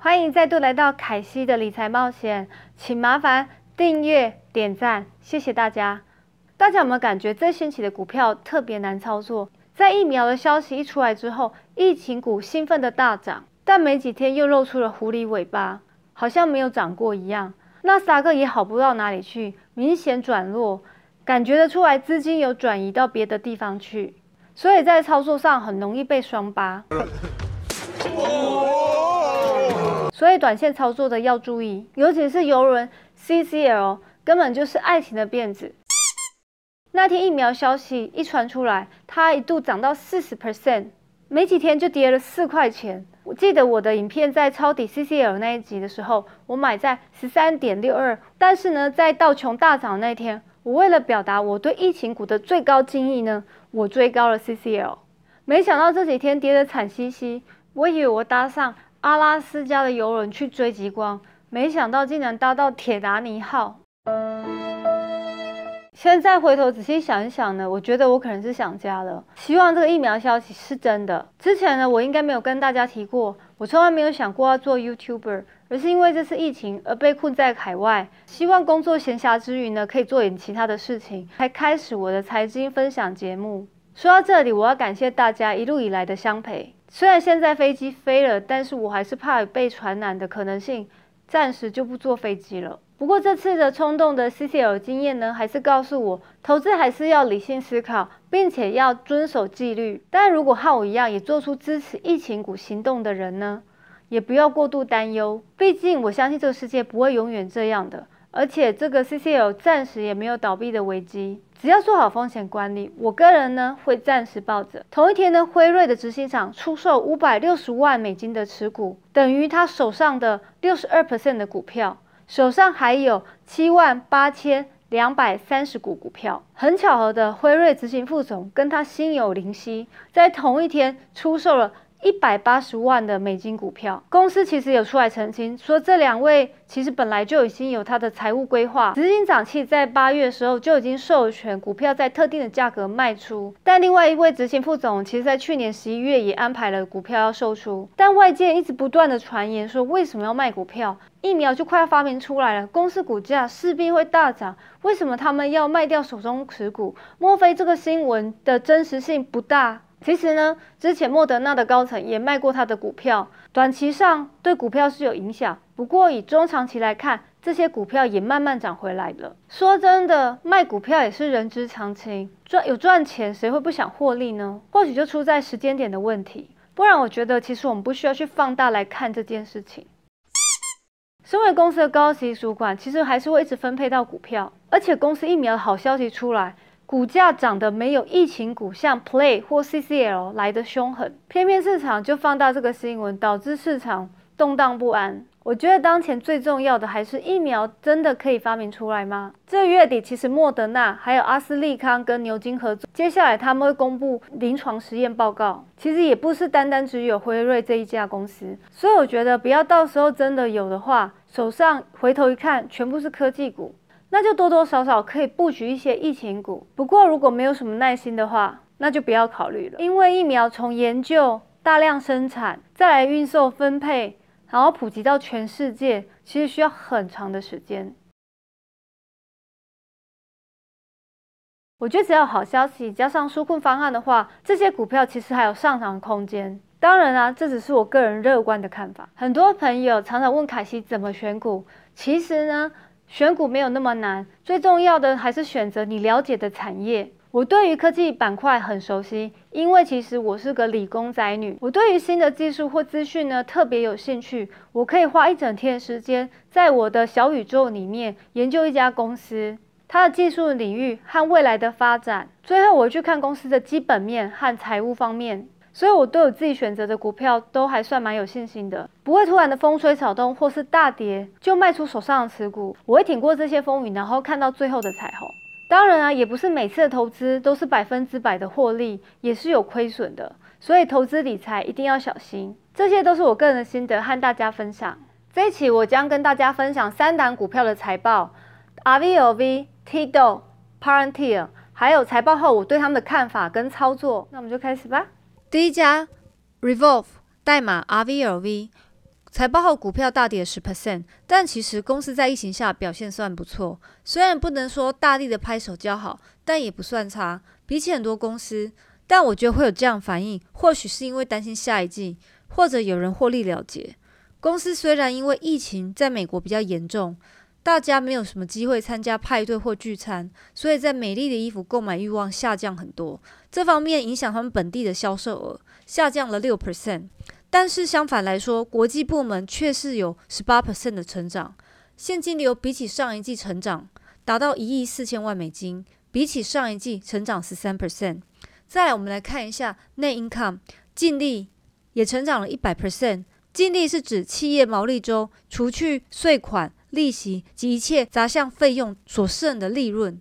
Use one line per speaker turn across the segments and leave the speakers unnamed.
欢迎再度来到凯西的理财冒险，请麻烦订阅、点赞，谢谢大家。大家有没有感觉这星期的股票特别难操作？在疫苗的消息一出来之后，疫情股兴奋的大涨，但没几天又露出了狐狸尾巴，好像没有涨过一样。纳斯达克也好不到哪里去，明显转弱，感觉得出来资金有转移到别的地方去，所以在操作上很容易被双八。所以短线操作的要注意，尤其是游轮 CCL，根本就是爱情的辫子。那天疫苗消息一传出来，它一度涨到四十 percent，没几天就跌了四块钱。我记得我的影片在抄底 CCL 那一集的时候，我买在十三点六二。但是呢，在道琼大涨那天，我为了表达我对疫情股的最高敬意呢，我追高了 CCL。没想到这几天跌得惨兮兮，我以为我搭上阿拉斯加的游轮去追极光，没想到竟然搭到铁达尼号。现在回头仔细想一想呢，我觉得我可能是想家了。希望这个疫苗消息是真的。之前呢，我应该没有跟大家提过，我从来没有想过要做 YouTuber，而是因为这次疫情而被困在海外，希望工作闲暇之余呢，可以做点其他的事情，才开始我的财经分享节目。说到这里，我要感谢大家一路以来的相陪。虽然现在飞机飞了，但是我还是怕被传染的可能性，暂时就不坐飞机了。不过这次的冲动的 CCL 经验呢，还是告诉我，投资还是要理性思考，并且要遵守纪律。但如果和我一样也做出支持疫情股行动的人呢，也不要过度担忧。毕竟我相信这个世界不会永远这样的，而且这个 CCL 暂时也没有倒闭的危机。只要做好风险管理，我个人呢会暂时抱着。同一天呢，辉瑞的执行长出售五百六十万美金的持股，等于他手上的六十二 percent 的股票。手上还有七万八千两百三十股股票，很巧合的，辉瑞执行副总跟他心有灵犀，在同一天出售了。一百八十万的美金股票，公司其实有出来澄清，说这两位其实本来就已经有他的财务规划。执行长其在八月的时候就已经授权股票在特定的价格卖出，但另外一位执行副总其实在去年十一月也安排了股票要售出。但外界一直不断的传言说，为什么要卖股票？疫苗就快要发明出来了，公司股价势必会大涨，为什么他们要卖掉手中持股？莫非这个新闻的真实性不大？其实呢，之前莫德纳的高层也卖过他的股票，短期上对股票是有影响，不过以中长期来看，这些股票也慢慢涨回来了。说真的，卖股票也是人之常情，赚有赚钱，谁会不想获利呢？或许就出在时间点的问题，不然我觉得其实我们不需要去放大来看这件事情。身为公司的高级主管，其实还是会一直分配到股票，而且公司疫苗的好消息出来。股价涨得没有疫情股像 Play 或 CCL 来的凶狠，偏偏市场就放大这个新闻，导致市场动荡不安。我觉得当前最重要的还是疫苗真的可以发明出来吗？这月底其实莫德纳还有阿斯利康跟牛津合作，接下来他们会公布临床实验报告。其实也不是单单只有辉瑞这一家公司，所以我觉得不要到时候真的有的话，手上回头一看全部是科技股。那就多多少少可以布局一些疫情股，不过如果没有什么耐心的话，那就不要考虑了。因为疫苗从研究、大量生产，再来运售、分配，然后普及到全世界，其实需要很长的时间。我觉得只要好消息加上纾困方案的话，这些股票其实还有上涨空间。当然啊，这只是我个人乐观的看法。很多朋友常常问凯西怎么选股，其实呢。选股没有那么难，最重要的还是选择你了解的产业。我对于科技板块很熟悉，因为其实我是个理工仔女。我对于新的技术或资讯呢特别有兴趣，我可以花一整天时间在我的小宇宙里面研究一家公司，它的技术领域和未来的发展。最后我去看公司的基本面和财务方面。所以，我对我自己选择的股票都还算蛮有信心的，不会突然的风吹草动或是大跌就卖出手上的持股。我会挺过这些风雨，然后看到最后的彩虹。当然啊，也不是每次的投资都是百分之百的获利，也是有亏损的。所以，投资理财一定要小心。这些都是我个人的心得，和大家分享。这一期我将跟大家分享三档股票的财报：RVLV、TIDO、Parentier，还有财报后我对他们的看法跟操作。那我们就开始吧。
第一家 Revolve 代码 RVLV，财报后股票大跌十 percent，但其实公司在疫情下表现算不错。虽然不能说大力的拍手叫好，但也不算差。比起很多公司，但我觉得会有这样反应，或许是因为担心下一季，或者有人获利了结。公司虽然因为疫情在美国比较严重，大家没有什么机会参加派对或聚餐，所以在美丽的衣服购买欲望下降很多。这方面影响他们本地的销售额下降了六 percent。但是相反来说，国际部门却是有十八 percent 的成长，现金流比起上一季成长达到一亿四千万美金，比起上一季成长十三 percent。再来，我们来看一下内 income 净利也成长了一百 percent。净利是指企业毛利周除去税款、利息及一切杂项费用所剩的利润。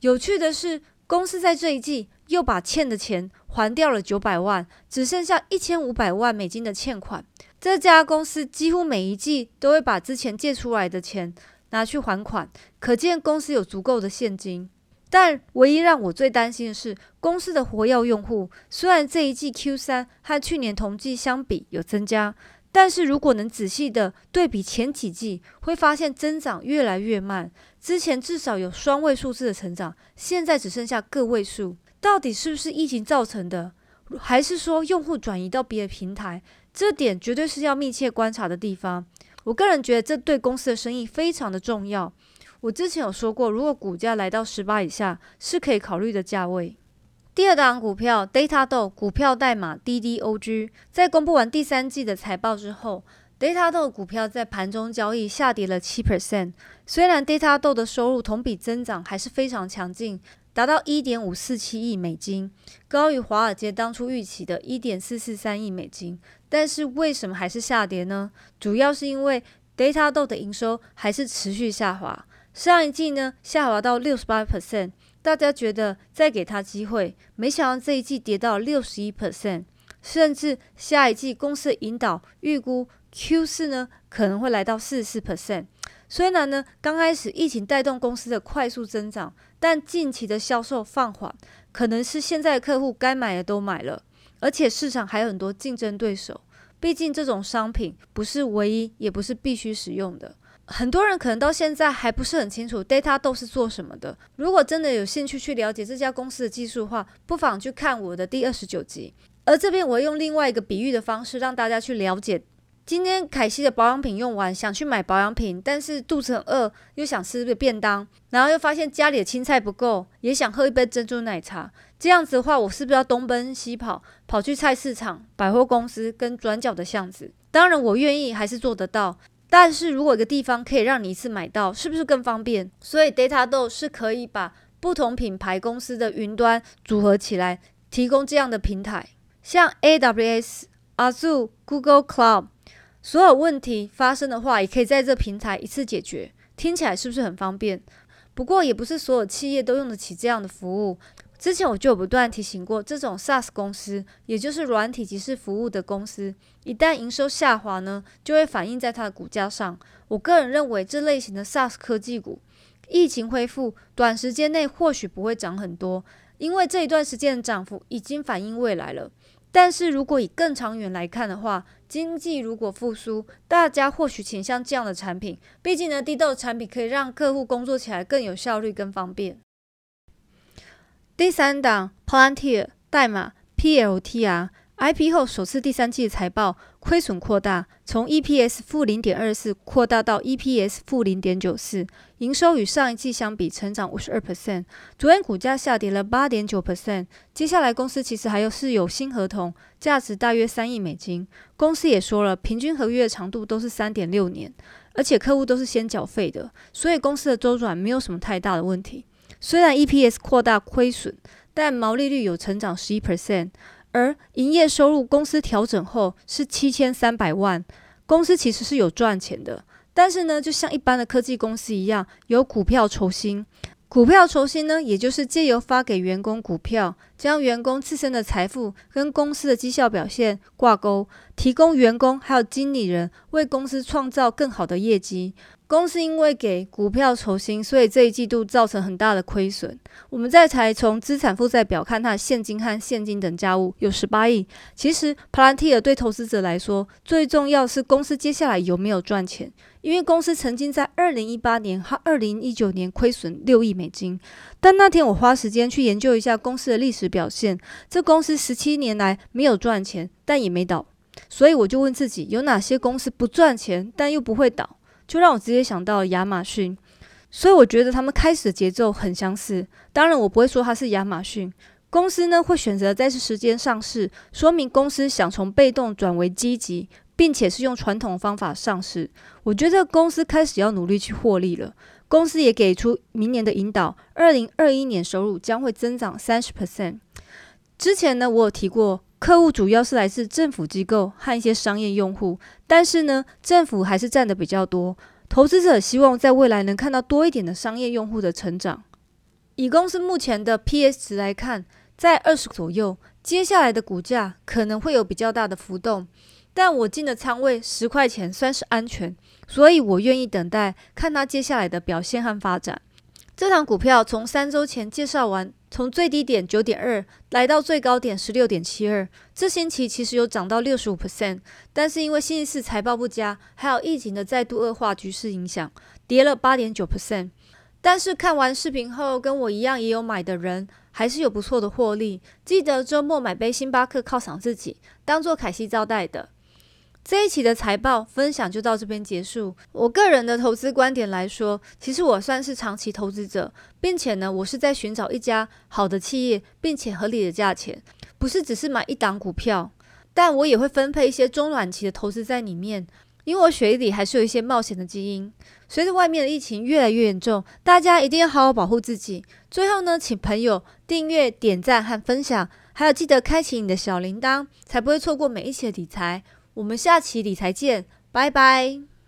有趣的是，公司在这一季又把欠的钱。还掉了九百万，只剩下一千五百万美金的欠款。这家公司几乎每一季都会把之前借出来的钱拿去还款，可见公司有足够的现金。但唯一让我最担心的是，公司的活跃用户虽然这一季 Q 三和去年同季相比有增加，但是如果能仔细的对比前几季，会发现增长越来越慢。之前至少有双位数字的成长，现在只剩下个位数。到底是不是疫情造成的，还是说用户转移到别的平台？这点绝对是要密切观察的地方。我个人觉得这对公司的生意非常的重要。我之前有说过，如果股价来到十八以下，是可以考虑的价位。第二档股票 Datado 股票代码 DDOG，在公布完第三季的财报之后，Datado 股票在盘中交易下跌了七 percent。虽然 Datado 的收入同比增长还是非常强劲。达到一点五四七亿美金，高于华尔街当初预期的一点四四三亿美金。但是为什么还是下跌呢？主要是因为 Datado 的营收还是持续下滑。上一季呢下滑到六十八 percent，大家觉得再给他机会，没想到这一季跌到六十一 percent，甚至下一季公司引导预估 Q 四呢可能会来到四十四 percent。虽然呢，刚开始疫情带动公司的快速增长，但近期的销售放缓，可能是现在客户该买的都买了，而且市场还有很多竞争对手。毕竟这种商品不是唯一，也不是必须使用的。很多人可能到现在还不是很清楚 Data 都是做什么的。如果真的有兴趣去了解这家公司的技术的话，不妨去看我的第二十九集。而这边我用另外一个比喻的方式，让大家去了解。今天凯西的保养品用完，想去买保养品，但是肚子很饿，又想吃个便当，然后又发现家里的青菜不够，也想喝一杯珍珠奶茶。这样子的话，我是不是要东奔西跑，跑去菜市场、百货公司跟转角的巷子？当然，我愿意，还是做得到。但是如果一个地方可以让你一次买到，是不是更方便？所以 Data Do 是可以把不同品牌公司的云端组合起来，提供这样的平台，像 AWS、Azure、Google Cloud。所有问题发生的话，也可以在这平台一次解决，听起来是不是很方便？不过也不是所有企业都用得起这样的服务。之前我就有不断提醒过，这种 SaaS 公司，也就是软体即是服务的公司，一旦营收下滑呢，就会反映在它的股价上。我个人认为，这类型的 SaaS 科技股，疫情恢复，短时间内或许不会涨很多，因为这一段时间的涨幅已经反映未来了。但是如果以更长远来看的话，经济如果复苏，大家或许倾向这样的产品。毕竟呢，低豆产品可以让客户工作起来更有效率、更方便。第三档 Plantir 代码 PLTR。IP 后首次第三季财报亏损扩大，从 EPS 负零点二四扩大到 EPS 负零点九四，营收与上一季相比成长五十二 percent。昨天股价下跌了八点九 percent。接下来公司其实还有是有新合同，价值大约三亿美金。公司也说了，平均合约长度都是三点六年，而且客户都是先缴费的，所以公司的周转没有什么太大的问题。虽然 EPS 扩大亏损，但毛利率有成长十一 percent。而营业收入公司调整后是七千三百万，公司其实是有赚钱的，但是呢，就像一般的科技公司一样，有股票酬薪。股票酬薪呢，也就是借由发给员工股票，将员工自身的财富跟公司的绩效表现挂钩，提供员工还有经理人为公司创造更好的业绩。公司因为给股票酬薪，所以这一季度造成很大的亏损。我们再才从资产负债表看，它的现金和现金等价物有十八亿。其实 p l a n t 对投资者来说，最重要是公司接下来有没有赚钱。因为公司曾经在二零一八年和二零一九年亏损六亿美金，但那天我花时间去研究一下公司的历史表现，这公司十七年来没有赚钱，但也没倒。所以我就问自己，有哪些公司不赚钱但又不会倒？就让我直接想到了亚马逊，所以我觉得他们开始的节奏很相似。当然，我不会说它是亚马逊公司呢会选择在这时间上市，说明公司想从被动转为积极，并且是用传统方法上市。我觉得公司开始要努力去获利了。公司也给出明年的引导，二零二一年收入将会增长三十 percent。之前呢，我有提过，客户主要是来自政府机构和一些商业用户。但是呢，政府还是占的比较多。投资者希望在未来能看到多一点的商业用户的成长。以公司目前的 P/S 值来看，在二十左右，接下来的股价可能会有比较大的浮动。但我进的仓位十块钱算是安全，所以我愿意等待看它接下来的表现和发展。这档股票从三周前介绍完。从最低点九点二来到最高点十六点七二，这星期其实有涨到六十五 percent，但是因为星期四财报不佳，还有疫情的再度恶化局势影响，跌了八点九 percent。但是看完视频后，跟我一样也有买的人，还是有不错的获利。记得周末买杯星巴克犒赏自己，当做凯西招待的。这一期的财报分享就到这边结束。我个人的投资观点来说，其实我算是长期投资者，并且呢，我是在寻找一家好的企业，并且合理的价钱，不是只是买一档股票。但我也会分配一些中短期的投资在里面，因为我血液里还是有一些冒险的基因。随着外面的疫情越来越严重，大家一定要好好保护自己。最后呢，请朋友订阅、点赞和分享，还有记得开启你的小铃铛，才不会错过每一期的理财。我们下期理财见，拜拜。